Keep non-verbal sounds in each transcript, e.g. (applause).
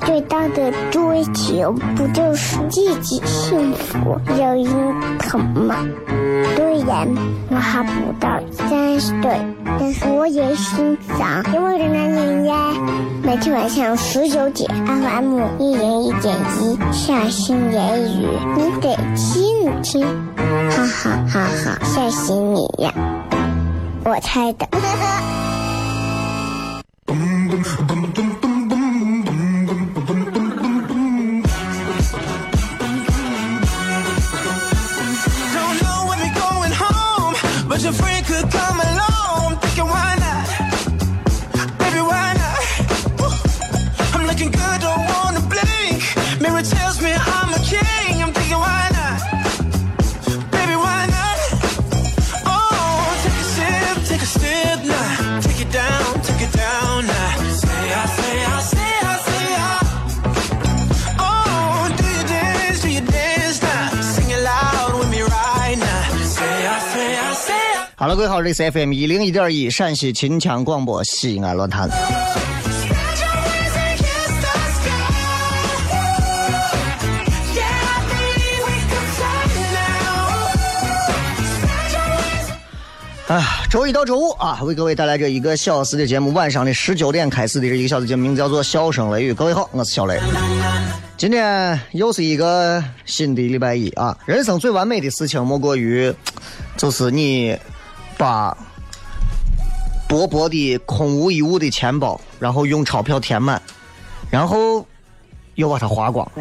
最大的追求，不就是自己幸福、有人疼吗？虽然我还不到三十岁，但是我也心脏因为的男人呀。每天晚上十九点，FM 一零一点一，下心言语，你得听听，哈哈哈哈，吓死你呀！我猜的。(laughs) 各位好，这里是 FM 一零一点一陕西秦腔广播西安论坛。哎，周一到周五啊，为各位带来这一个小时的节目，晚上的十九点开始的这一个小时节目，名字叫做《笑声雷雨》。各位好，我是小雷。今天又是一个新的礼拜一啊！人生最完美的事情莫过于，就是你把薄薄的空无一物的钱包，然后用钞票填满，然后又把它花光。(laughs)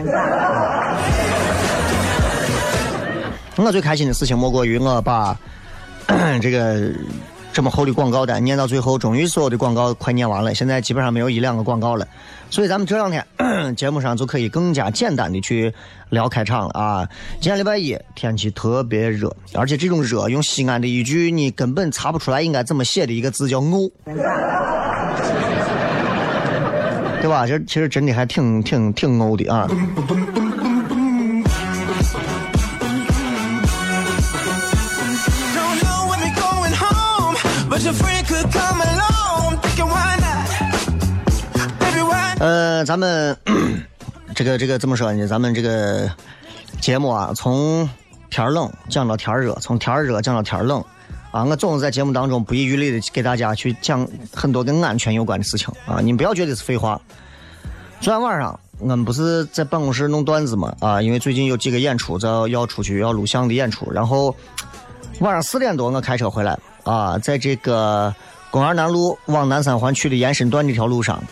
我最开心的事情莫过于我把 (coughs) 这个这么厚的广告单念到最后，终于所有的广告快念完了，现在基本上没有一两个广告了，所以咱们这两天 (clears throat) 节目上就可以更加简单的去聊开场了啊。今天礼拜一，天气特别热，而且这种热用西安的一句你根本查不出来应该怎么写的一个字叫“沤”，对吧？这其实真的还挺挺挺沤的啊。呃，咱们 (coughs) 这个这个怎么说呢？咱们这个节目啊，从天儿冷讲到天儿热，从天儿热讲到天儿冷啊。我总是在节目当中不遗余力的给大家去讲很多跟安全有关的事情啊。你们不要觉得是废话。昨天晚上我们不是在办公室弄段子嘛啊，因为最近有几个演出在要出去要录像的演出，然后晚上四点多我开车回来啊，在这个公园南路往南三环去的延伸段这条路上。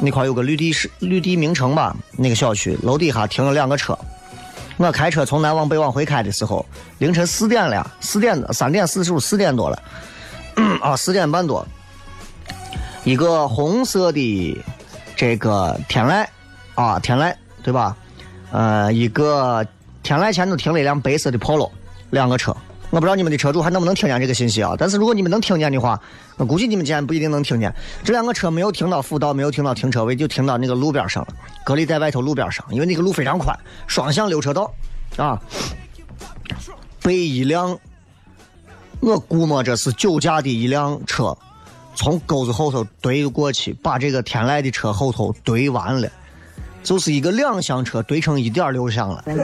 那块有个绿地是绿地名城吧，那个小区楼底下停了两个车。我开车从南往北往回开的时候，凌晨四点了，四点三点四十五四点多了，啊四点半多，一个红色的这个天籁啊天籁对吧？呃，一个天籁前头停了一辆白色的 Polo，两个车。我不知道你们的车主还能不能听见这个信息啊？但是如果你们能听见的话，我估计你们今天不一定能听见。这两个车没有停到辅道，没有停到停车位，就停到那个路边上了，隔离在外头路边上，因为那个路非常宽，双向六车道啊。被一辆我估摸着是酒驾的一辆车从沟子后头怼过去，把这个天籁的车后头怼完了，就是一个两厢车怼成一点六厢了。(laughs)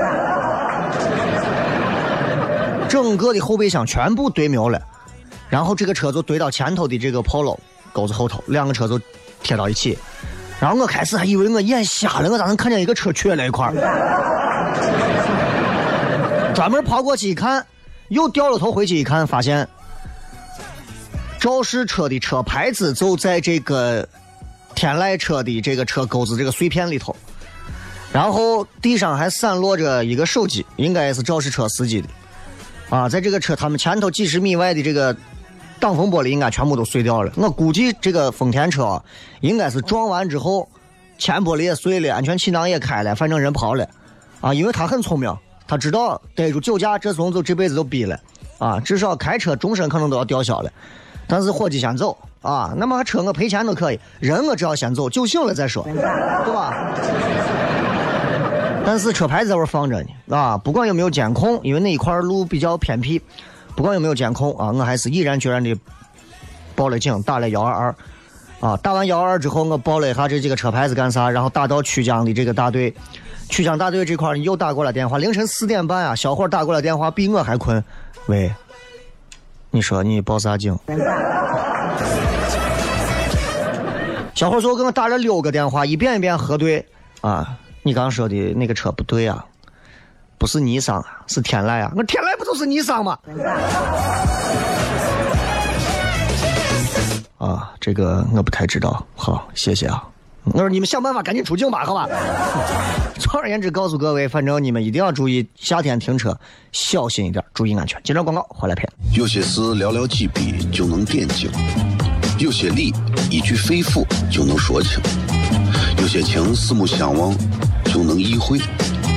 整个的后备箱全部怼没了，然后这个车就怼到前头的这个 Polo 沟子后头，两个车就贴到一起。然后我开始还以为我眼瞎了，我咋能看见一个车缺了一块？专门跑过去一看，又掉了头回去一看，发现肇事车的车牌子就在这个天籁车的这个车钩子这个碎片里头，然后地上还散落着一个手机，应该是肇事车司机的。啊，在这个车他们前头几十米外的这个挡风玻璃应该全部都碎掉了。我估计这个丰田车应该是撞完之后，前玻璃也碎了，安全气囊也开了，反正人跑了。啊，因为他很聪明，他知道逮住酒驾，这怂就这辈子就逼了。啊，至少开车终身可能都要吊销了。但是伙计先走啊，那么车我赔钱都可以，人我只要先走，酒醒了再说，对吧？(laughs) 但是车牌在这放着呢，啊，不管有没有监控，因为那一块路比较偏僻，不管有没有监控啊，我还是毅然决然的报了警，打了幺二二，啊，打完幺二二之后，我报了一下这几个车牌子干啥，然后打到曲江的这个大队，曲江大队这块又打过来电话，凌晨四点半啊，小伙打过来电话，比我还困，喂，你说你报啥警？(laughs) 小伙最后给我打了六个电话，一遍一遍核对啊。你刚说的那个车不对啊，不是尼桑啊，是天籁啊！我天籁不就是尼桑吗？啊，这个我不太知道。好，谢谢啊。我说你们想办法赶紧出警吧，好吧？(laughs) 总而言之，告诉各位，反正你们一定要注意夏天停车，小心一点，注意安全。接着广告，回来片。有些事寥寥几笔就能点睛，有些理一句肺腑就能说清，有些情四目相望就能意会，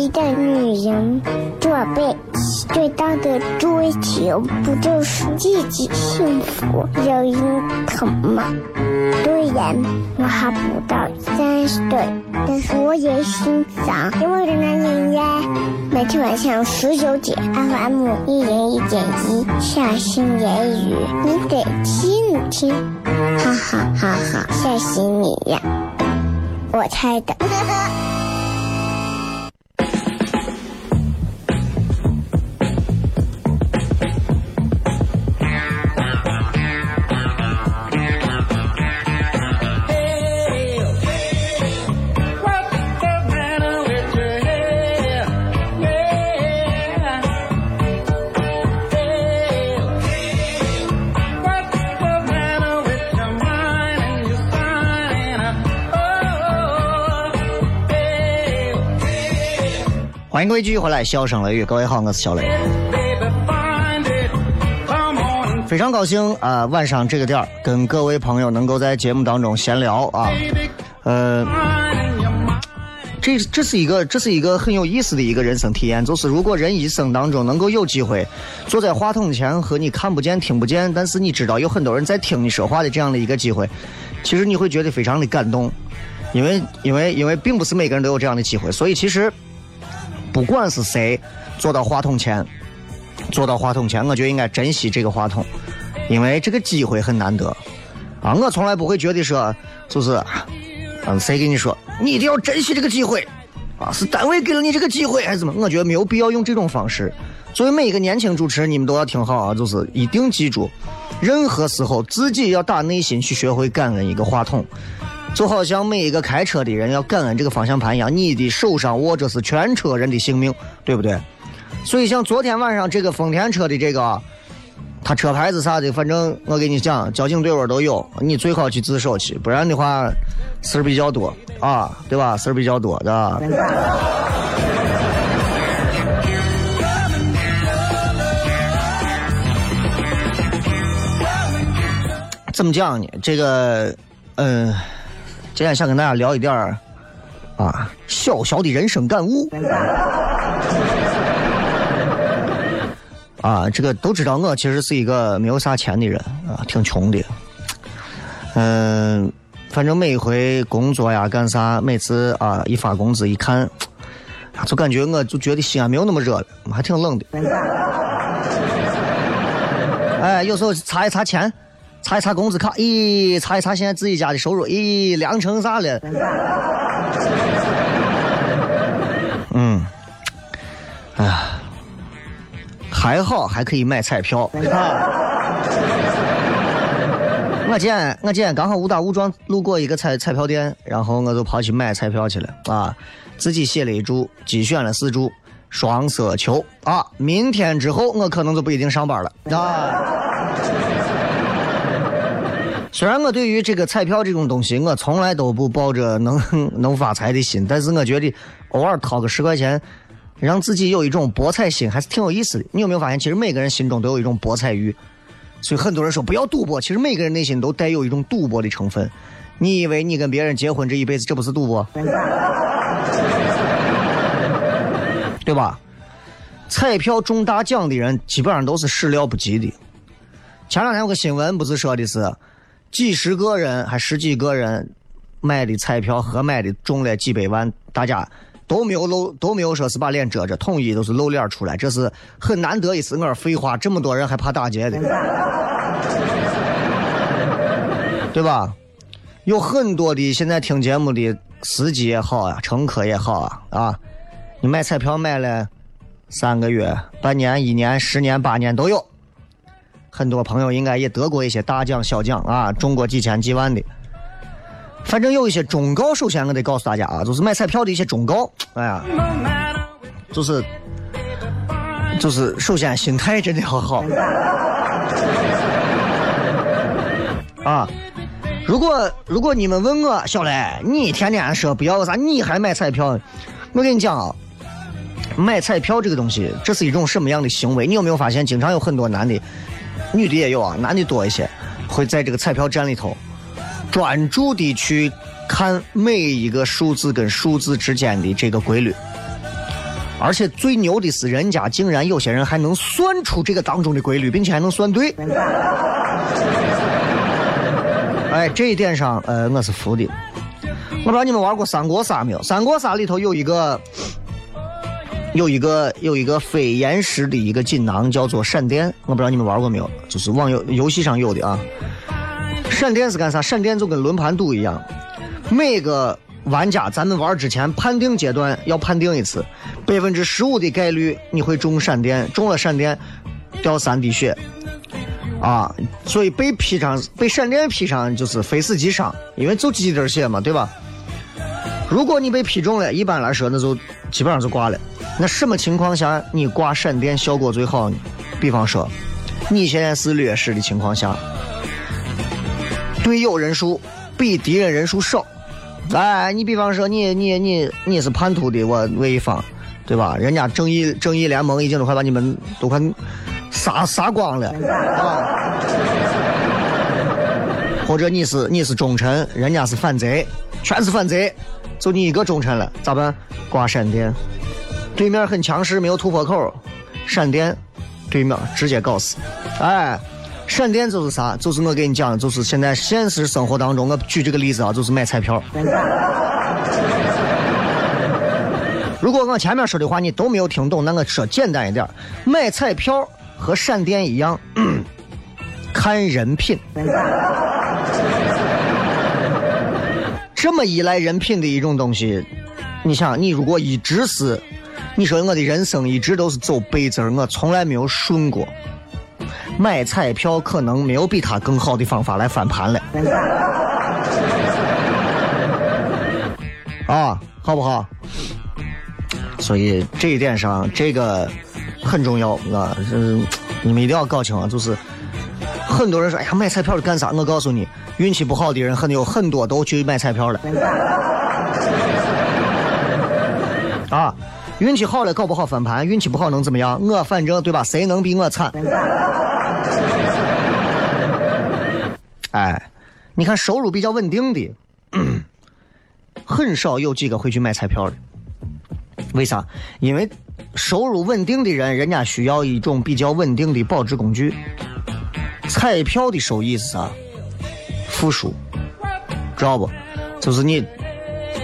一个女人，做辈子最大的追求不就是自己幸福、有人疼吗？虽然我还不到三十岁，但是我也心脏因为人的音乐，每天晚上十九点，FM 一零一点一，下心言语，你得听听，哈哈哈哈，吓死你呀！我猜的。欢迎各位继续回来，笑声雷雨，各位好，我是小雷。非常高兴啊、晚上这个点儿跟各位朋友能够在节目当中闲聊啊，呃，这这是一个这是一个很有意思的一个人生体验，就是如果人一生当中能够有机会坐在话筒前和你看不见听不见，但是你知道有很多人在听你说话的这样的一个机会，其实你会觉得非常的感动，因为因为因为并不是每个人都有这样的机会，所以其实不管是谁坐到话筒前。坐到话筒前，我觉得应该珍惜这个话筒，因为这个机会很难得啊！我从来不会觉得说，就是，嗯，谁跟你说你一定要珍惜这个机会啊？是单位给了你这个机会还是怎么？我觉得没有必要用这种方式。作为每一个年轻主持人，你们都要听好啊，就是一定记住，任何时候自己要打内心去学会感恩一个话筒，就好像每一个开车的人要感恩这个方向盘一样，你的手上握着是全车人的性命，对不对？所以像昨天晚上这个丰田车的这个，他车牌子啥的，反正我跟你讲，交警队伍都有，你最好去自首去，不然的话事儿比较多啊，对吧？事儿比较多的。怎么讲呢？这个，嗯、今天想跟大家聊一点儿啊，小小的人生感悟。(laughs) 啊，这个都知道，我其实是一个没有啥钱的人啊，挺穷的。嗯，反正每一回工作呀干啥，每次啊一发工资一看，就感觉我就觉得西安没有那么热了，还挺冷的。(laughs) 哎，有时候查一查钱，查一查工资卡，咦，查一查现在自己家的收入，咦，凉成啥了？(laughs) 嗯，哎呀，还好还可以买彩票。(laughs) 我今天我今天刚好误打误撞路过一个彩彩票店，然后我就跑去买彩票去了啊，自己写了一注，机选了四注，双色球啊，明天之后我可能就不一定上班了啊。虽然我对于这个彩票这种东西，我从来都不抱着能 (laughs) 能发财的心，但是我觉得偶尔掏个十块钱，让自己有一种博彩心，还是挺有意思的。你有没有发现，其实每个人心中都有一种博彩欲？所以很多人说不要赌博，其实每个人内心都带有一种赌博的成分。你以为你跟别人结婚这一辈子，这不是赌博？(laughs) 对吧？彩票中大奖的人基本上都是始料不及的。前两天有个新闻不是说的是，几十个人还十几个人买的彩票合买的中了几百万，大家都没有露，都没有说是把脸遮着，统一都是露脸出来，这是很难得一次。我废话，这么多人还怕打劫的，(laughs) 对吧？有很多的现在听节目的司机也好啊，乘客也好啊，啊，你买彩票买了三个月、半年、一年、十年、八年都有。很多朋友应该也得过一些大奖小奖啊，中过几千几万的。反正有一些忠告，首先我得告诉大家啊，就是买彩票的一些忠告。哎呀，就是就是，首先心态真的要好啊。如果如果你们问我小雷，你天天说不要啥，你还买彩票？我跟你讲啊，买彩票这个东西，这是一种什么样的行为？你有没有发现，经常有很多男的，女的也有啊，男的多一些，会在这个彩票站里头专注的去看每一个数字跟数字之间的这个规律。而且最牛的是，人家竟然有些人还能算出这个当中的规律，并且还能算对。哎，这一点上，呃，我是服的。我不知道你们玩过三国杀没有？三国杀里头有一个，有一个，有一个非延时的一个锦囊，叫做闪电。我不知道你们玩过没有？就是网游游戏上有的啊。闪电是干啥？闪电就跟轮盘赌一样，每个玩家咱们玩之前判定阶段要判定一次，百分之十五的概率你会中闪电，中了闪电掉三滴血。啊，所以被劈上被闪电劈上就是非死即伤，因为就几滴血嘛，对吧？如果你被劈中了，一般来说那就基本上就挂了。那什么情况下你挂闪电效果最好呢？比方说，你现在是劣势的情况下，队友人数比敌人人数少，哎，你比方说你你你你是叛徒的我我一方，对吧？人家正义正义联盟已经都快把你们都快杀杀光了，啊！或者你是你是忠臣，人家是反贼，全是反贼，就你一个忠臣了，咋办？挂闪电，对面很强势，没有突破口，闪电，对面直接搞死，哎。闪电就是啥？就是我给你讲，就是现在现实生活当中，我举这个例子啊，就是买彩票。(laughs) 如果我前面说的话你都没有听懂，那我说简单一点，买彩票和闪电一样，(clears throat) 看人品。这么依赖人品的一种东西，你想，你如果一直是，你说我的人生一直都是走背字儿，我从来没有顺过。买彩票可能没有比他更好的方法来翻盘了，啊，好不好？所以这一点上，这个很重要啊，嗯，你们一定要搞清啊，就是很多人说，哎呀，买彩票是干啥？我告诉你，运气不好的人很有很多都去买彩票了，(laughs) 啊。运气好了搞不好翻盘，运气不好能怎么样？我反正对吧？谁能比我惨？(laughs) 哎，你看收入比较稳定的，(clears throat) 很少有几个会去买彩票的。为啥？因为收入稳定的人，人家需要一种比较稳定的保值工具。彩票的收益是啥？负数，知道不？就是你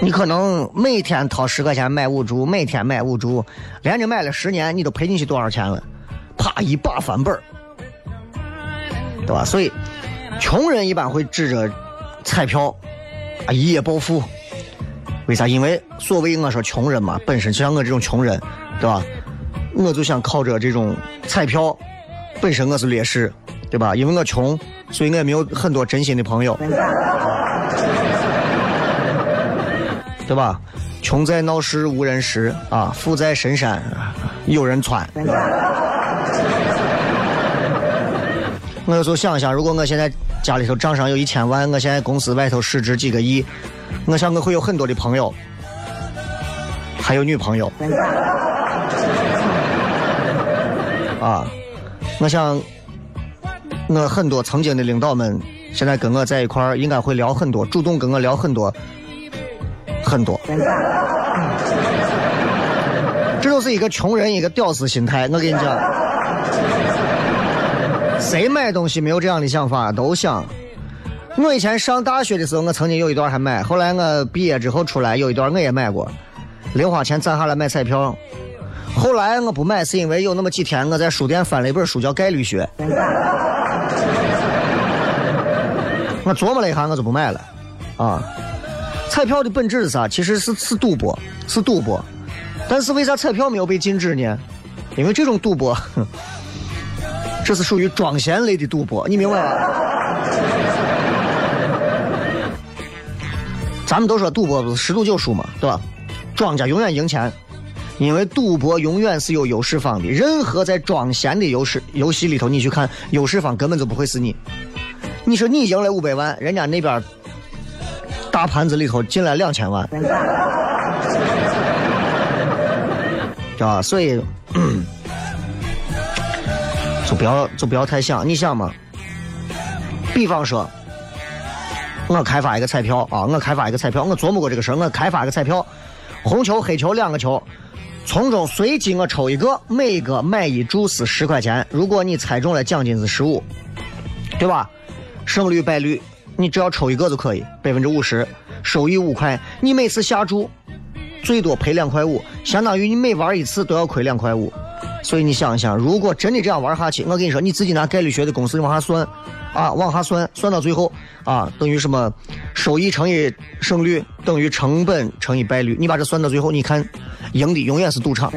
你可能每天掏十块钱买五注，每天买五注，连着买了十年，你都赔进去多少钱了？啪，一把翻本儿，对吧？所以，穷人一般会指着彩票啊一夜暴富。为啥？因为所谓我说穷人嘛，本身就像我这种穷人，对吧？我就想靠着这种彩票，本身我是劣势，对吧？因为我穷，所以我也没有很多真心的朋友，对吧？穷在闹市无人识啊，富在深山有人穿。(laughs) 我有时候想想，如果我现在家里头账上有一千万，我现在公司外头市值几个亿，我想我会有很多的朋友，还有女朋友。(laughs) 啊，我想，我很多曾经的领导们，现在跟我在一块儿，应该会聊很多，主动跟我聊很多，很多。这就是一个穷人一个屌丝心态。我跟你讲，谁买东西没有这样的想法？都想。我以前上大学的时候，我曾经有一段还买，后来我毕业之后出来，有一段我也买过，零花钱攒下来买彩票。后来我不买，是因为有那么几天我在书店翻了一本书，叫《概率学》。我琢磨了一下，我就不买了。啊，彩票的本质是啥？其实是是赌博，是赌博。但是为啥彩票没有被禁止呢？因为这种赌博，(laughs) 这是属于庄闲类的赌博，你明白吗？咱们都说赌博不是十赌九输嘛，对吧？庄家永远赢钱。因为赌博永远是有优势方的，任何在庄闲的优势游戏里头，你去看优势方根本就不会是你。你说你赢了五百万，人家那边大盘子里头进来两千万，知道吧？所以 (clears throat) 就不要就不要太想。你想嘛？比方说，我开发一个彩票啊，我开发一个彩票，我琢磨过这个事儿，我开发一个彩票，红球黑球两个球。从中随机我抽一个，每一个买一注是十块钱。如果你猜中了，奖金是十五，对吧？胜率败率，你只要抽一个就可以，百分之五十，收益五块。你每次下注最多赔两块五，相当于你每玩一次都要亏两块五。所以你想一想，如果真的这样玩下去，我跟你说，你自己拿概率学的公式往下算，啊，往下算，算到最后啊，等于什么？收益乘以胜率等于成本乘以败率。你把这算到最后，你看，赢的永远是赌场。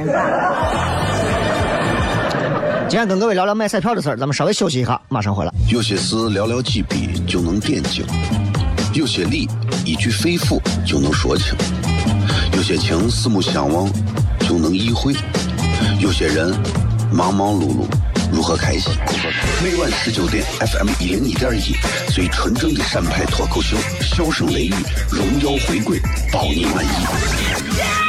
今天跟各位聊聊买彩票的事儿，咱们稍微休息一下，马上回来。有些事寥寥几笔就能点睛，有些理一句肺腑就能说清，有些情四目相望就能意会。有些人忙忙碌碌，如何开心？每晚十九点，FM 一零一点一，最纯正的陕派脱口秀，笑声雷雨，荣耀回归，保你满意。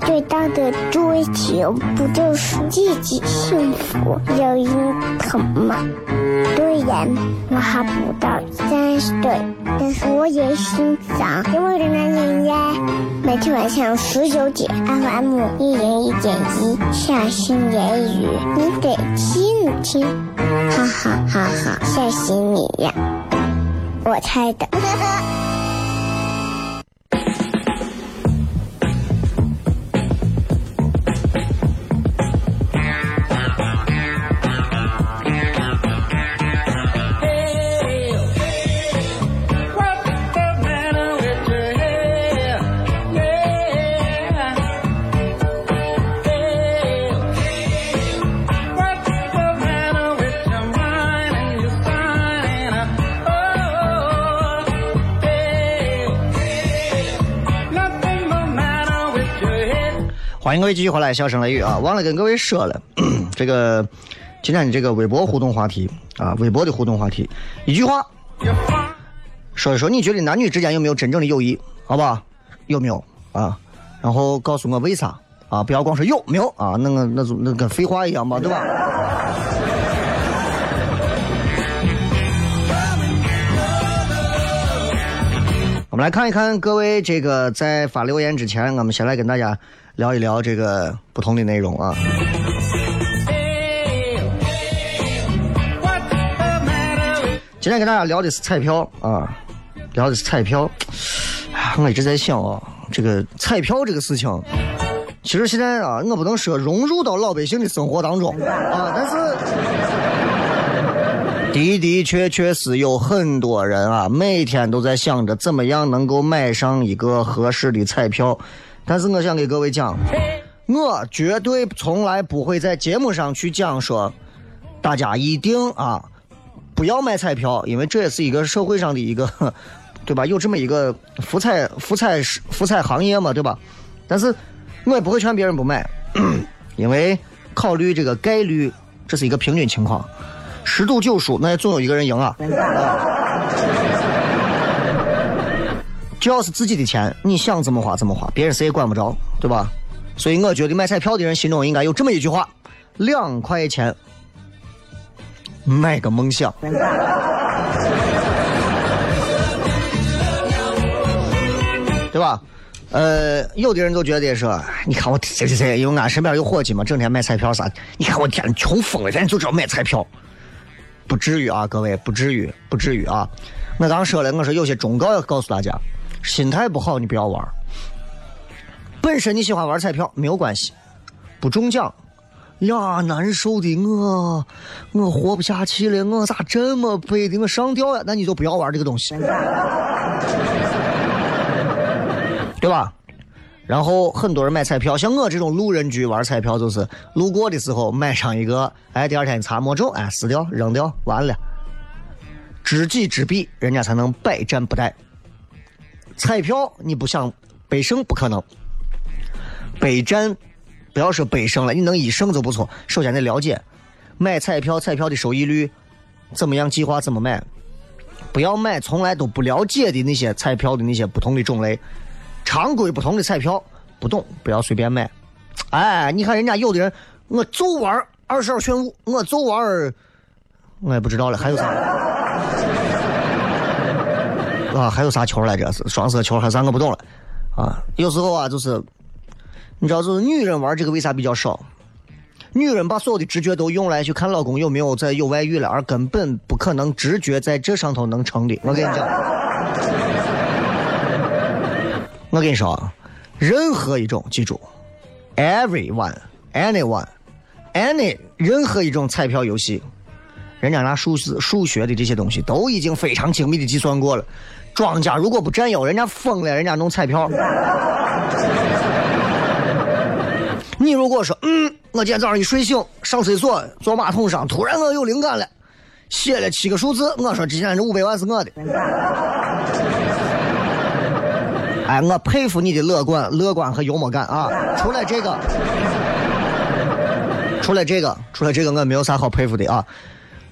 最大的追求，不就是自己幸福、有人疼吗？虽然我还不到三十岁，但是我也心脏因为的男人呀。每天晚上十九点，FM 一人一点一，下心言语，你得听听，哈哈哈哈，吓死你呀！我猜的。欢迎各位继续回来，笑声雷雨啊！忘了跟各位说了，(clears throat) 这个今天的这个微博互动话题啊，微博的互动话题，一句话，说一说你觉得男女之间有没有真正的友谊？好不好，有没有啊？然后告诉我为啥啊，不要光说有没有啊，那个那种那跟废话一样嘛，对吧？我们来看一看各位这个在发留言之前，我们先来跟大家聊一聊这个不同的内容啊。今天跟大家聊的是彩票啊，聊的是彩票。我一直在想啊，这个彩票这个事情，其实现在啊，我不能说融入到老百姓的生活当中啊，但是的的确确是有很多人啊，每天都在想着怎么样能够买上一个合适的彩票。但是我想给各位讲，我绝对从来不会在节目上去讲说，大家一定啊不要买彩票，因为这也是一个社会上的一个，(laughs) 对吧？有这么一个福彩福彩福彩行业嘛，对吧？但是我也不会劝别人不买，(clears throat) 因为考虑这个概率，这是一个平均情况。十赌九输，那也总有一个人赢啊！只要是自己的钱，你想怎么花怎么花，别人谁也管不着，对吧？所以我觉得买彩票的人心中应该有这么一句话：两块钱买个梦想。(laughs) 对吧？呃，有的人都觉得说，你看我谁谁谁，因为俺身边有伙计嘛，整天买彩票啥。你看我天，穷疯了，人家就知道买彩票，不至于啊，各位，不至于，不至于啊。我刚说了，我说有些忠告要告诉大家，心态不好你不要玩。本身你喜欢玩彩票没有关系，不中奖呀，难受的我，我活不下去了，我咋这么背的，我上吊呀？那你就不要玩这个东西。对吧？然后很多人买彩票，像我这种路人局玩彩票，就是路过的时候买上一个，哎，第二天一查没中，哎，撕掉扔掉，完了。知己知彼，人家才能百战不殆。彩票你不想北胜不可能，北战不要说北胜了，你能一胜就不错。首先得了解买彩票，彩票的收益率怎么样，计划怎么买，不要买从来都不了解的那些彩票的那些不同的种类。常规不同的彩票，不懂不要随便买。哎，你看人家有的人，我就玩二十二选五，我就玩，我也不知道了，还有啥？啊，还有啥球来着？是双色球还是啥？我不懂了。啊，有时候啊，就是你知道，就是女人玩这个为啥比较少？女人把所有的直觉都用来去看老公有没有在有外遇了，而根本不可能直觉在这上头能成的。我跟你讲。我跟你说，任何一种，记住，everyone, anyone, any，任何一种彩票游戏，人家拿数字、数学的这些东西都已经非常精密的计算过了。庄家如果不占优，人家疯了，人家弄彩票。(laughs) 你如果说，嗯，我今天早上一睡醒，上厕所坐马桶上，突然我有灵感了，写了七个数字，我说今天这五百万是我的。(laughs) 哎，我佩服你的乐观、乐观和幽默感啊！除了这个，除了这个，除了这个，我没有啥好佩服的啊。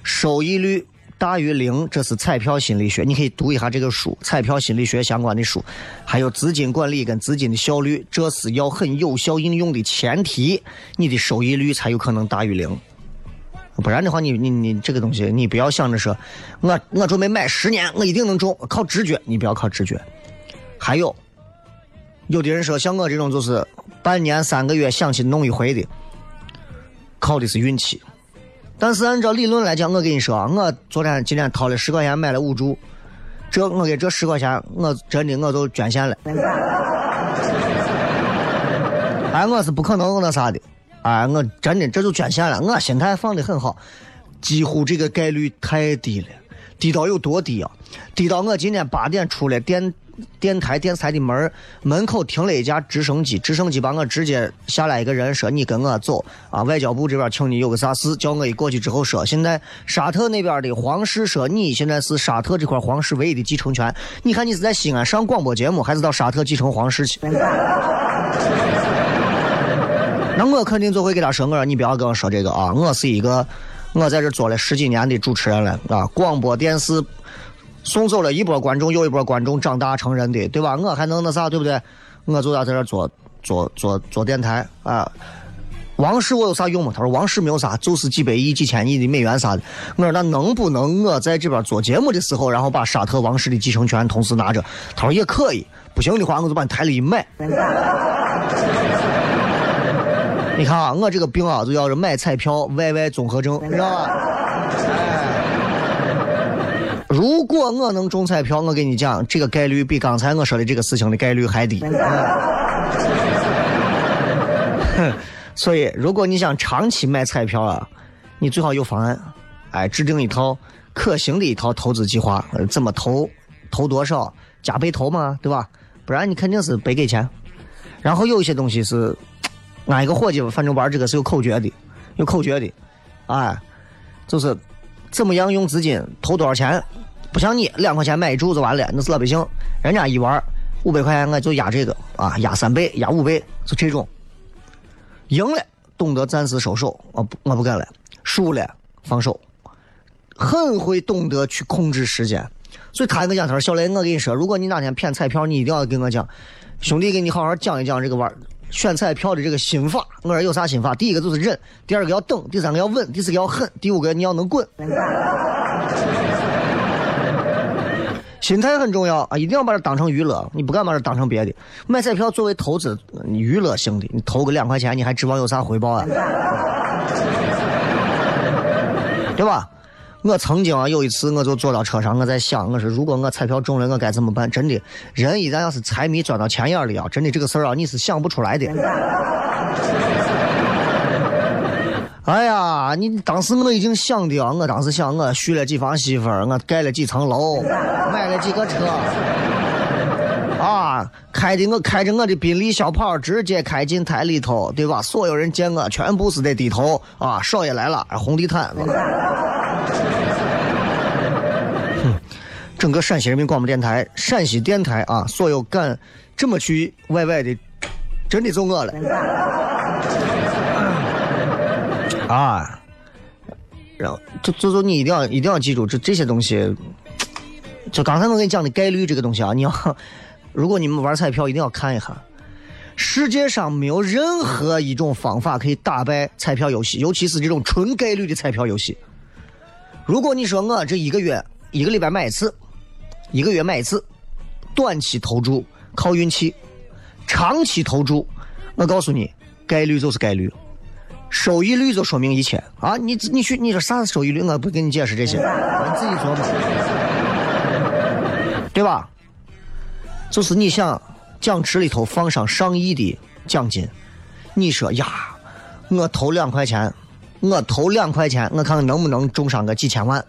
收益率大于零，这是彩票心理学，你可以读一下这个书，彩票心理学相关的书。还有资金管理跟资金的效率，这是要很有效应用的前提，你的收益率才有可能大于零。不然的话，你你你这个东西，你不要想着说，我我准备买十年，我一定能中，靠直觉，你不要靠直觉。还有。有的人说，像我这种就是半年三个月想去弄一回的，靠的是运气。但是按照理论来讲，我跟你说，我昨天今天掏了十块钱买了五注，这我给这十块钱，我真的我都捐献了。哎，我是不可能那啥的，哎，我真的这就捐献了。我心态放的很好，几乎这个概率太低了，低到有多低啊？低到我今天八点出来电。电台电视台的门门口停了一架直升机，直升机把我直接下来一个人说：“你跟我走啊！外交部这边请你有个啥事，叫我一过去之后说。现在沙特那边的皇室说你现在是沙特这块皇室唯一的继承权。你看你是在西安上广播节目，还是到沙特继承皇室去？(laughs) 那我肯定就会给他说：我说你不要跟我说这个啊！我是一个我在这做了十几年的主持人了啊，广播电视。”送走了一波观众，又一波观众长大成人的，对吧？我还能那啥，对不对？我就要在这做做做做电台啊。王室我有啥用吗？他说王室没有啥，就是几百亿、几千亿的美元啥的。我说那能不能我在这边做节目的时候，然后把沙特王室的继承权同时拿着？他说也可以，不行的话我就把你台里一买。(laughs) 你看啊，我这个病啊，就叫是买彩票 YY 综合症，你知道吧？如果我能中彩票，我跟你讲，这个概率比刚才我说的这个事情的概率还低。(laughs) 所以，如果你想长期买彩票啊，你最好有方案，哎，制定一套可行的一套投资计划，怎么投，投多少，加倍投嘛，对吧？不然你肯定是白给钱。然后有一些东西是，俺一个伙计，反正玩这个是有口诀的，有口诀的，哎，就是怎么样用资金投多少钱，不像你两块钱买一注就完了，那是老百姓，人家一玩五百块钱我就压这个啊，压三倍，压五倍，就这种。赢了，懂得暂时收手，我不我不干了；输了，放手，很会懂得去控制时间。所以他跟我讲，他说：“小雷，我跟你说，如果你哪天骗彩票，你一定要跟我讲，兄弟，给你好好讲一讲这个玩选彩票的这个心法。我说有啥心法？第一个就是忍，第二个要等，第三个要稳，第四个要狠，第五个你要能滚。心态很重要啊，一定要把它当成娱乐，你不敢把它当成别的。买彩票作为投资，娱乐性的，你投个两块钱，你还指望有啥回报啊？(laughs) 对吧？我曾经啊有一次，我就坐到车上，我在想，我说如果我彩票中了，我该怎么办？真的，人一旦要是财迷钻到钱眼里啊，真的这个事儿啊，你是想不出来的。哎呀，你当时我已经想的啊，我当时想我娶了几房媳妇儿，我盖了几层楼，(laughs) 买了几个车，啊，开的我开着我的宾利小跑直接开进台里头，对吧？所有人见我全部是在低头啊，少爷来了，红地毯。哼，整个陕西人民广播电台陕西电台啊，所有敢这么去歪歪的，真的就我了。啊，然后就就就你一定要一定要记住这这些东西，就刚才我跟你讲的概率这个东西啊，你要如果你们玩彩票一定要看一下，世界上没有任何一种方法可以打败彩票游戏，尤其是这种纯概率的彩票游戏。如果你说我这一个月一个礼拜买一次，一个月买一次，短期投注靠运气，长期投注，我告诉你，概率就是概率。收益率就说明一切啊！你你去你说啥是收益率？我不跟你解释这些，你自己说嘛，对吧？就是你想奖池里头放上上亿的奖金，你说呀，我投两块钱，我投两块钱，我看看能不能中上个几千万？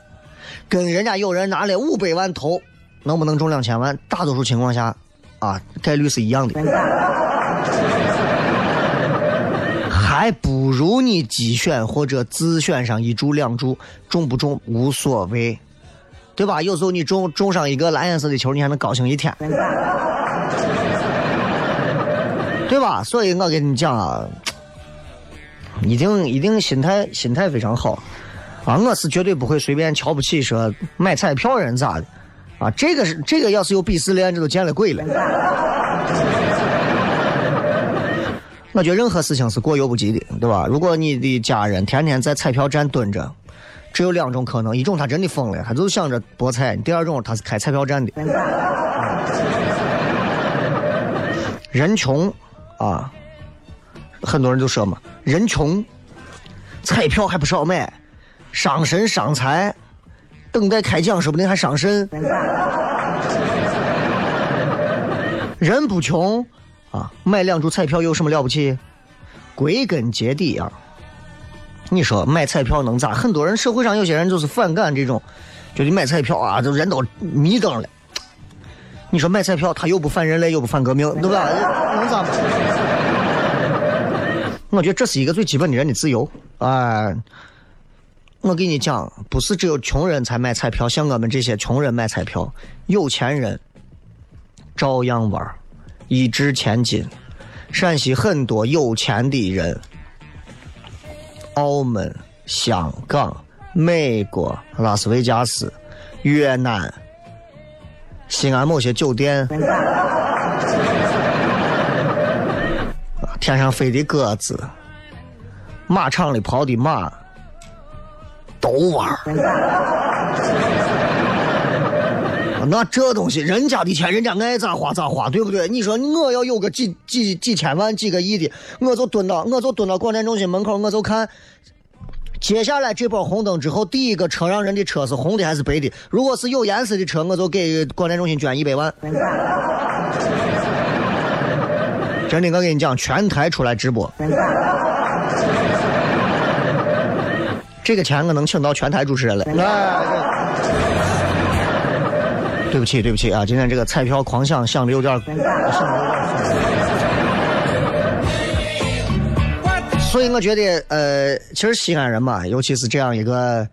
跟人家有人拿了五百万投，能不能中两千万？大多数情况下，啊，概率是一样的。还不如你机选或者自选上一注两注，中不中无所谓，对吧？有时候你中中上一个蓝颜色的球，你还能高兴一天，对吧？所以我跟你讲啊，一定一定心态心态非常好啊！我是绝对不会随便瞧不起说买彩票人咋的啊！这个是这个要是有鄙视链，这都见了鬼了。我觉得任何事情是过犹不及的，对吧？如果你的家人天天在彩票站蹲着，只有两种可能：一种他真的疯了，他就想着博彩；第二种他是开彩票站的。人穷啊，很多人就说嘛，人穷，彩票还不少买，伤身伤财，等待开奖说不定还伤身。人不穷。啊，买两注彩票有什么了不起？归根结底啊，你说买彩票能咋？很多人社会上有些人就是反感这种，觉得买彩票啊，这人都迷瞪了。你说买彩票，他又不反人类，又不反革命，对吧？能咋？(laughs) 我觉得这是一个最基本的人的自由。哎，我跟你讲，不是只有穷人才买彩票，像我们这些穷人买彩票，有钱人照样玩。一掷千金，陕西很多有钱的人，澳门、香港、美国、拉斯维加斯、越南、西安某些酒店，天上飞的鸽子，马场里跑的马，都玩。那这东西，人家的钱，人家爱咋花咋花，对不对？你说我要有个几几几千万、几个亿的，我就蹲到，我就蹲到广电中心门口，我就看，接下来这波红灯之后，第一个车让人的车是红的还是白的？如果是有颜色的车，我就给广电中心捐一百万。真的，我跟你讲，全台出来直播，这个钱我能请到全台主持人来。对不起，对不起啊！今天这个彩票狂响，响的有点儿，响的有点儿。所以我觉得，呃，其实西安人嘛，尤其是这样一个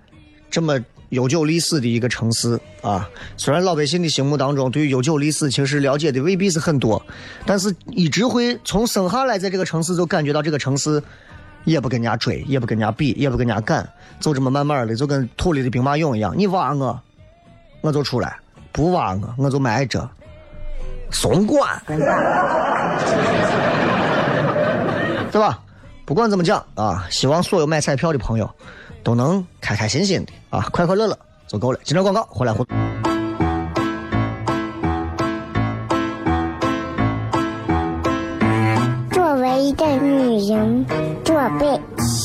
这么悠久历史的一个城市啊，虽然老百姓的心目当中对于悠久历史其实了解的未必是很多，但是一直会从生下来在这个城市就感觉到这个城市也不跟人家追，也不跟人家比，也不跟人家赶，就这么慢慢的，就跟土里的兵马俑一样，你挖我，我就出来；不挖我，我就埋着。怂管，对吧？不管怎么讲啊，希望所有买彩票的朋友都能开开心心的啊，快快乐乐就够了。今天广告回来回。作为一个女人，做背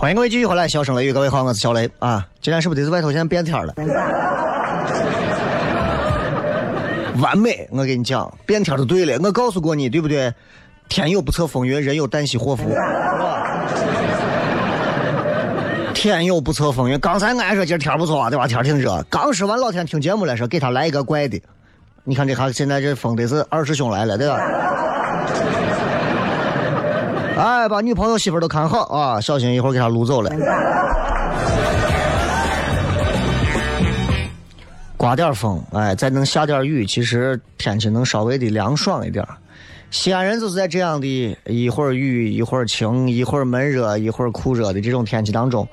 欢迎各位继续回来，笑声雷雨，各位好，我是小雷啊。今天是不是得是外头现在变天了？完美，我跟你讲，变天就对了。我告诉过你，对不对？天有不测风云，人有旦夕祸福。是吧天有不测风云，刚才俺说今天不错，对吧？天挺热。刚说完，老天听节目了，说给他来一个怪的。你看这哈，现在这风得是二师兄来了，对吧？哎，把女朋友媳妇都看好啊，小心一会儿给他撸走了。刮点风，哎，再能下点雨，其实天气能稍微的凉爽一点。西安人就是在这样的一会儿雨一会儿晴一会儿闷热一会儿酷热的这种天气当中，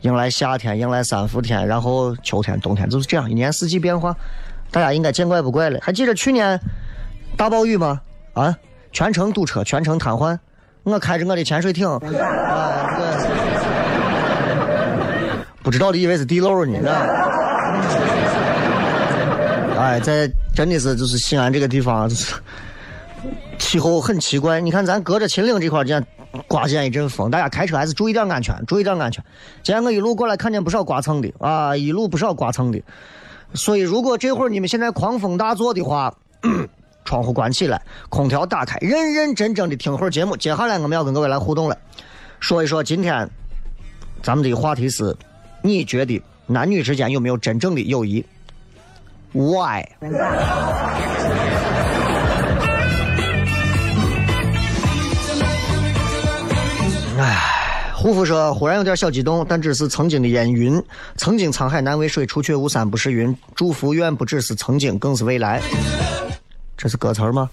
迎来夏天，迎来三伏天，然后秋天、冬天就是这样，一年四季变化，大家应该见怪不怪了。还记得去年大暴雨吗？啊，全程堵车，全程瘫痪。我开着我的潜水艇，啊，这不知道的以为是地漏呢，啊？哎，在真的是就是西安这个地方，就是气候很奇怪。你看咱隔着秦岭这块儿，这样刮见一阵风，大家开车还是注意点安全，注意点安全。今天我一路过来，看见不少刮蹭的啊，一路不少刮蹭的。所以如果这会儿你们现在狂风大作的话，窗户关起来，空调打开，认认真真的听会儿节目。接下来我们要跟各位来互动了，说一说今天咱们的话题是：你觉得男女之间有没有真正的友谊？Why？唉，护肤说忽然有点小激动，但只是曾经的烟云。曾经沧海难为水，除却巫山不是云。祝福愿不只是曾经，更是未来。这是歌词吗？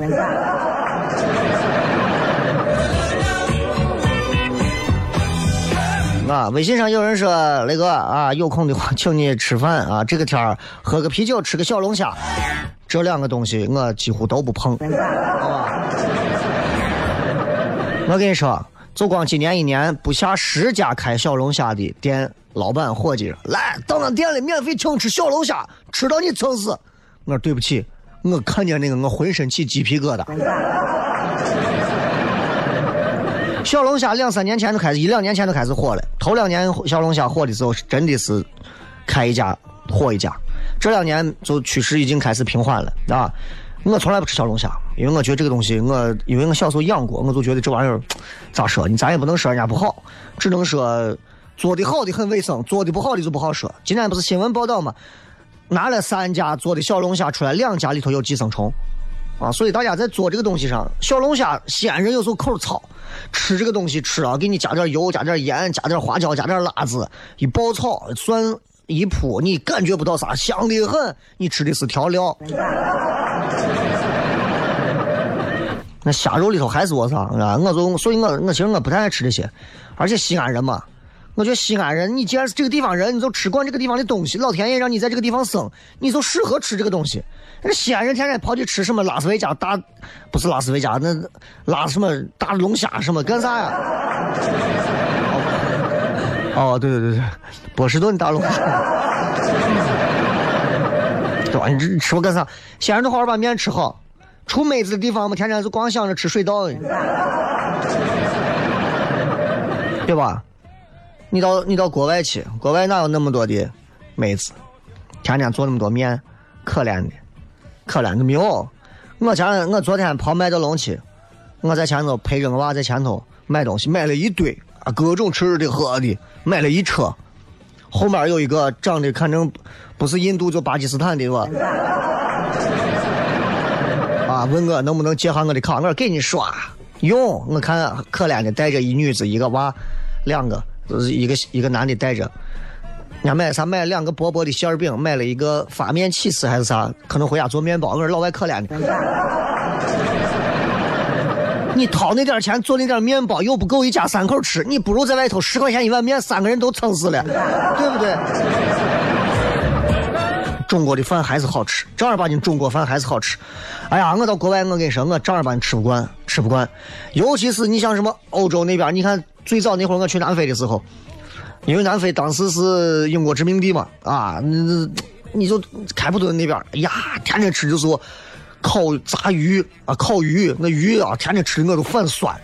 啊，微信上有人说雷哥啊，有空的话请你吃饭啊，这个天儿喝个啤酒，吃个小龙虾，这两个东西我几乎都不碰，好吧？我跟你说，就光今年一年不下十家开小龙虾的店老板伙计，来到俺店里免费请吃小龙虾，吃到你撑死。我说对不起，我看见那个我浑身起鸡皮疙瘩。小龙虾两三年前就开始，一两年前就开始火了。头两年小龙虾火的时候，真的是开一家火一家。这两年就趋势已经开始平缓了啊！我从来不吃小龙虾，因为我觉得这个东西，我因为我小时候养过，我就觉得这玩意儿咋说，你咱也不能说人家不好，只能说做的好的很卫生，做的不好的就不好说。今天不是新闻报道吗？拿了三家做的小龙虾出来，两家里头有寄生虫，啊，所以大家在做这个东西上，小龙虾西安人有时候口糙，吃这个东西吃啊，给你加点油，加点盐，加点花椒，加点辣子，一爆炒蒜一铺，你感觉不到啥，香的很，你吃的是调料。(laughs) 那虾肉里头还是我啥啊？我就所以我我其实我不太爱吃这些，而且西安人嘛，我觉得西安人，你既然是这个地方人，你就吃惯这个地方的东西，老天爷让你在这个地方生，你就适合吃这个东西。那西安人天天跑去吃什么拉斯维加大，不是拉斯维加那拉什么大龙虾什么干啥呀？(laughs) 哦，对对对对，波士顿大龙虾，(laughs) 对吧？你这吃我干啥？西安人都好好把面吃好。出妹子的地方，嘛天天就光想着吃水稻，(laughs) 对吧？你到你到国外去，国外哪有那么多的妹子？天天做那么多面，可怜的，可怜的没有。我前我昨天跑麦德龙去，我在前头陪着我娃在前头买东西，买了一堆啊，各种吃的喝的，买了一车。后面有一个长得看着不是印度就巴基斯坦的吧？(laughs) 啊！问我能不能借下我的卡？我说给你刷用。我看可怜的带着一女子一个娃，两个，一个一个男的带着。人家买啥？买两个薄薄的馅饼，买了一个发面起司还是啥？可能回家做面包。我说老外可怜的，(laughs) 你掏那点钱做那点面包又不够一家三口吃，你不如在外头十块钱一碗面，三个人都撑死了，对不对？中国的饭还是好吃，正儿八经中国饭还是好吃。哎呀，我到国外，我跟你说，我正儿八经吃不惯，吃不惯。尤其是你像什么欧洲那边，你看最早那会儿我去南非的时候，因为南非当时是英国殖民地嘛，啊，你你就开普敦那边，哎呀，天天吃就是烤炸鱼啊，烤鱼，那鱼啊，天天吃的我都反酸。(laughs)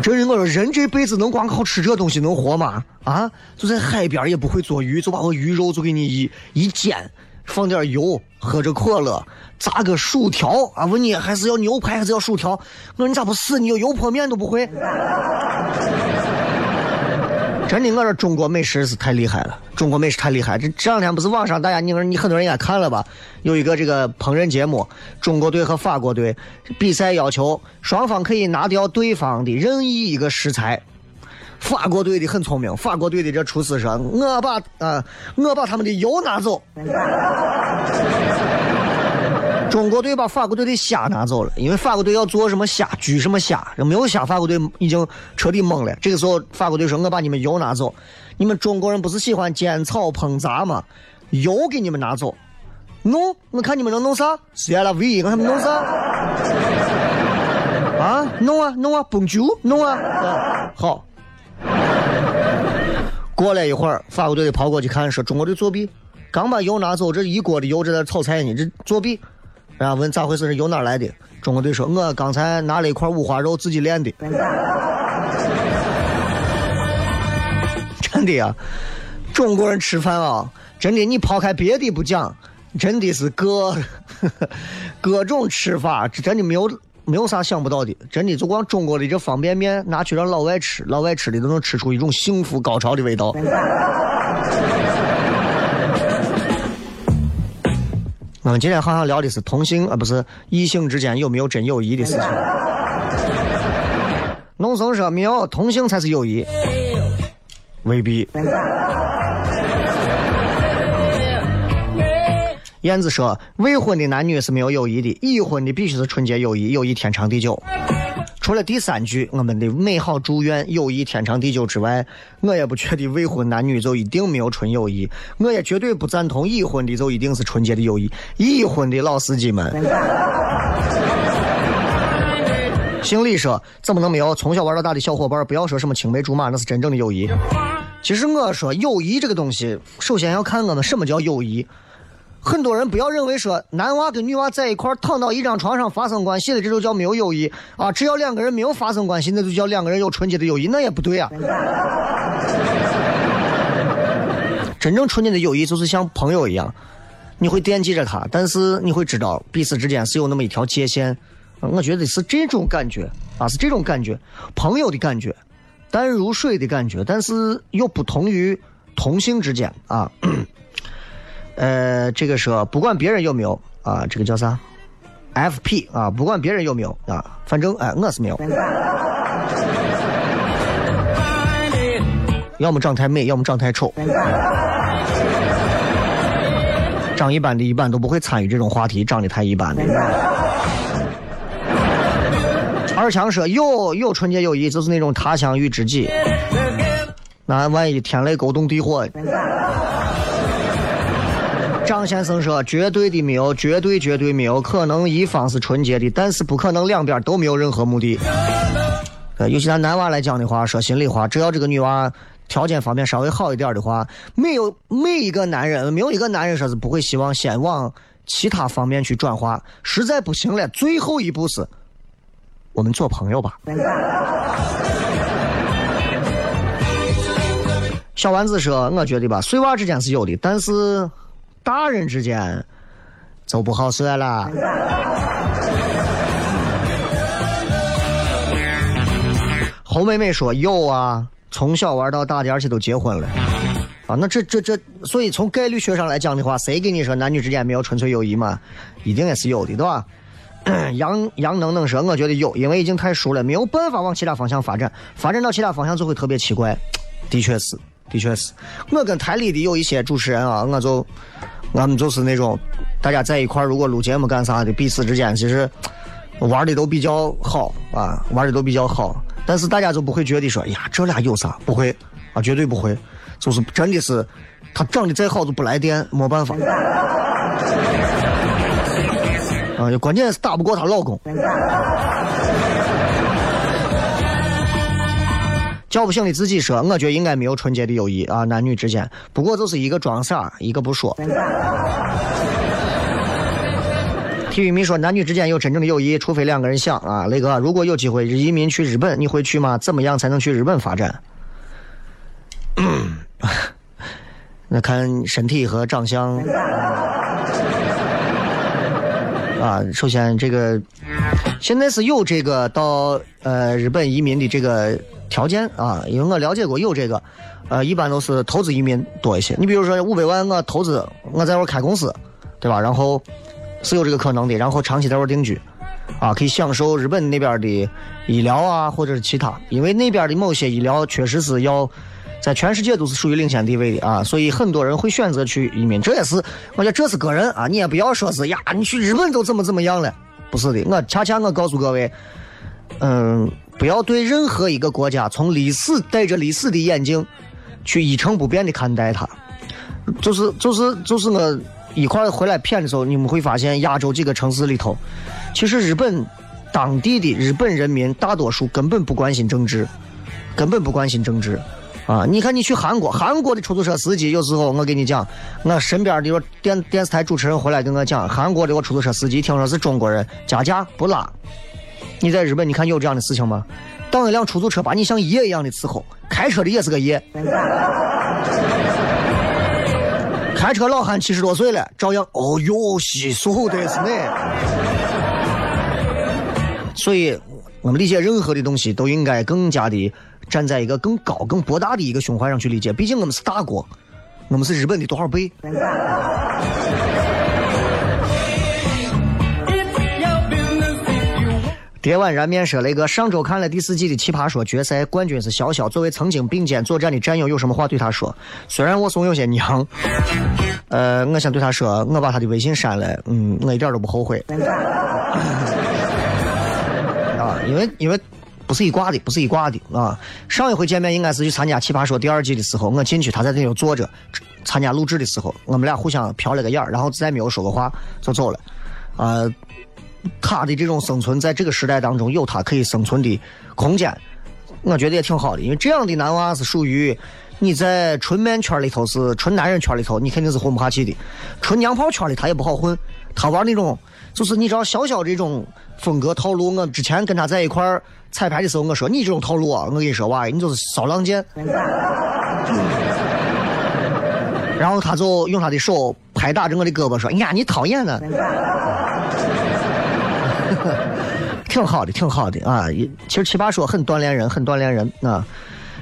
这人我说人这辈子能光靠吃这东西能活吗？啊，就在海边也不会做鱼，就把我鱼肉就给你一一煎，放点油，喝着可乐，炸个薯条啊？问你还是要牛排还是要薯条？我说你咋不死？你有油泼面都不会？(laughs) 真的，我说中国美食是太厉害了，中国美食太厉害。这这两天不是网上大家，你你很多人也看了吧？有一个这个烹饪节目，中国队和法国队比赛，要求双方可以拿掉对方的任意一个食材。法国队的很聪明，法国队的这厨师说：“我把啊，我把他们的油拿走。(laughs) ”中国队把法国队的虾拿走了，因为法国队要做什么虾，焗什么虾，这没有虾，法国队已经彻底懵了。这个时候，法国队说：“我把你们油拿走，你们中国人不是喜欢煎炒烹炸吗？油给你们拿走，弄，我看你们能弄啥？是呀，那 V，我他们弄啥？啊，弄啊，弄啊，蹦球，弄啊，好。(laughs) 过了一会儿，法国队的跑过去看，说中国队作弊，刚把油拿走，这一锅的油这在炒菜呢，这作弊。然后问咋回事？这油哪来的？中国队说：“我刚才拿了一块五花肉自己炼的。”真的呀，中国人吃饭啊，真的，你抛开别的不讲，真的是各各种吃法，真的没有没有啥想不到的。真的，就光中国的这方便面拿去让老外吃，老外吃的都能吃出一种幸福高潮的味道。我们今天好像聊的是同性啊，不是异性之间有没有真友谊的事情。农村说没有，同性才是友谊，未必。燕子说未婚的男女是没有友谊的，已婚的必须是纯洁友谊，友谊天长地久。除了第三句我们的美好祝愿友谊天长地久之外，我也不觉得未婚男女就一定没有纯友谊。我也绝对不赞同已婚的就一定是纯洁的友谊。已婚的老司机们，姓李说怎么能没有从小玩到大的小伙伴？不要说什么青梅竹马，那是真正的友谊。其实我说友谊这个东西，首先要看我们什么叫友谊。很多人不要认为说男娃跟女娃在一块躺到一张床上发生关系的这就叫没有友谊啊！只要两个人没有发生关系，那就叫两个人有纯洁的友谊，那也不对啊。真正纯洁的友谊就是像朋友一样，你会惦记着他，但是你会知道彼此之间是有那么一条界限。我觉得是这种感觉啊，是这种感觉，朋友的感觉，淡如水的感觉，但是又不同于同性之间啊。呃，这个说不管别人有没有啊，这个叫啥？FP 啊，不管别人有没有啊，反正哎，我是没有。要么长太美，要么长太丑。长一般的，一般都不会参与这种话题。长得太一般的。二强说有有纯洁友谊，就是那种他乡遇知己。那万一天雷勾动地火？张先生说绝对的没有，绝对绝对没有可能一方是纯洁的，但是不可能两边都没有任何目的。(laughs) 呃，尤其咱男娃来讲的话，说心里话，只要这个女娃。条件方面稍微好一点的话，没有每一个男人，没有一个男人说是不会希望先往其他方面去转化。实在不行了，最后一步是，我们做朋友吧。小丸子说：“我觉得吧，碎娃之间是有的，但是大人之间就不好说了。”侯妹妹说：“有啊。”从小玩到大的，而且都结婚了，啊，那这这这，所以从概率学上来讲的话，谁跟你说男女之间没有纯粹友谊嘛？一定也是有的，对吧？(clears throat) 杨杨能能说，我觉得有，因为已经太熟了，没有办法往其他方向发展，发展到其他方向就会特别奇怪。的确是，的确是。我跟台里的有一些主持人啊，我就，我们就是那种，大家在一块儿，如果录节目干啥的，彼此之间其实玩的都比较好啊，玩的都比较好。但是大家就不会觉得说，呀，这俩有啥？不会，啊，绝对不会，就是真的是，他长得再好都不来电，没办法。(laughs) 啊，关键是打不过她老公。叫不醒的自己说，我觉得应该没有纯洁的友谊啊，男女之间，不过就是一个装傻，一个不说。体育迷说：“男女之间有真正的友谊，除非两个人想啊。”雷哥，如果有机会移民去日本，你会去吗？怎么样才能去日本发展？(laughs) 那看身体和长相啊。首先，这个现在是有这个到呃日本移民的这个条件啊，因为我了解过有这个，呃，一般都是投资移民多一些。你比如说五百万，我投资，我在这开公司，对吧？然后。是有这个可能的，然后长期在这定居，啊，可以享受日本那边的医疗啊，或者是其他，因为那边的某些医疗确实是要在全世界都是属于领先地位的啊，所以很多人会选择去移民。这也是我觉得这是个人啊，你也不要说是呀，你去日本都怎么怎么样了，不是的，我恰恰我告诉各位，嗯，不要对任何一个国家从历史带着历史的眼睛去一成不变的看待它，就是就是就是我。一块回来骗的时候，你们会发现亚洲几个城市里头，其实日本当地的日本人民大多数根本不关心政治，根本不关心政治啊！你看你去韩国，韩国的出租车司机有时候我跟你讲，我身边的电电视台主持人回来跟我讲，韩国的我出租车司机听说是中国人加价不拉。你在日本你看有这样的事情吗？当一辆出租车把你像爷一样的伺候，开车的也是个爷。开车老汉七十多岁了，照样哦哟，稀疏的是呢。所以，我们理解任何的东西，都应该更加的站在一个更高、更博大的一个胸怀上去理解。毕竟我们是大国，我们是日本的多少倍？夜晚燃面说雷哥，上周看了第四季的《奇葩说》决赛，冠军是潇潇。作为曾经并肩作战的战友，有什么话对他说？虽然我怂有些娘，呃，我想对他说，我把他的微信删了，嗯，我一点都不后悔。(laughs) 啊，因为因为不是一挂的，不是一挂的啊。上一回见面应该是去参加《奇葩说》第二季的时候，我进去，他在那里坐着，参加录制的时候，我们俩互相瞟了个眼然后再没有说过话，就走了。啊。他的这种生存在这个时代当中有他可以生存的空间，我觉得也挺好的。因为这样的男娃是属于你在纯面圈里头是纯男人圈里头，你肯定是混不下去的。纯娘炮圈里他也不好混，他玩那种就是你知道小小这种风格套路。我之前跟他在一块彩排的。时候，我说你这种套路啊，我跟你说哇，你就是骚浪贱。然后他就用他的。手拍打着我的。胳膊说：“哎呀，你讨厌呢。”挺好的，挺好的啊！其实奇葩说很锻炼人，很锻炼人啊。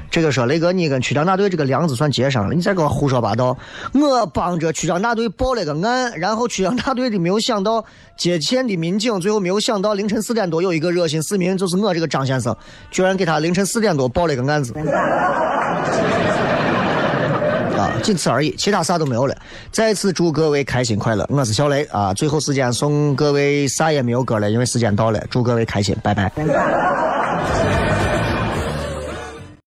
这个说雷哥，你跟区长大队这个梁子算接上了，你再给我胡说八道。我帮着区长大队报了个案，然后区长大队的没有想到接线的民警，最后没有想到凌晨四点多有一个热心市民，就是我这个张先生，居然给他凌晨四点多报了个案子。(laughs) 仅此而已，其他啥都没有了。再次祝各位开心快乐，我是小雷啊。最后时间送各位啥也没有歌了，因为时间到了，祝各位开心，拜拜。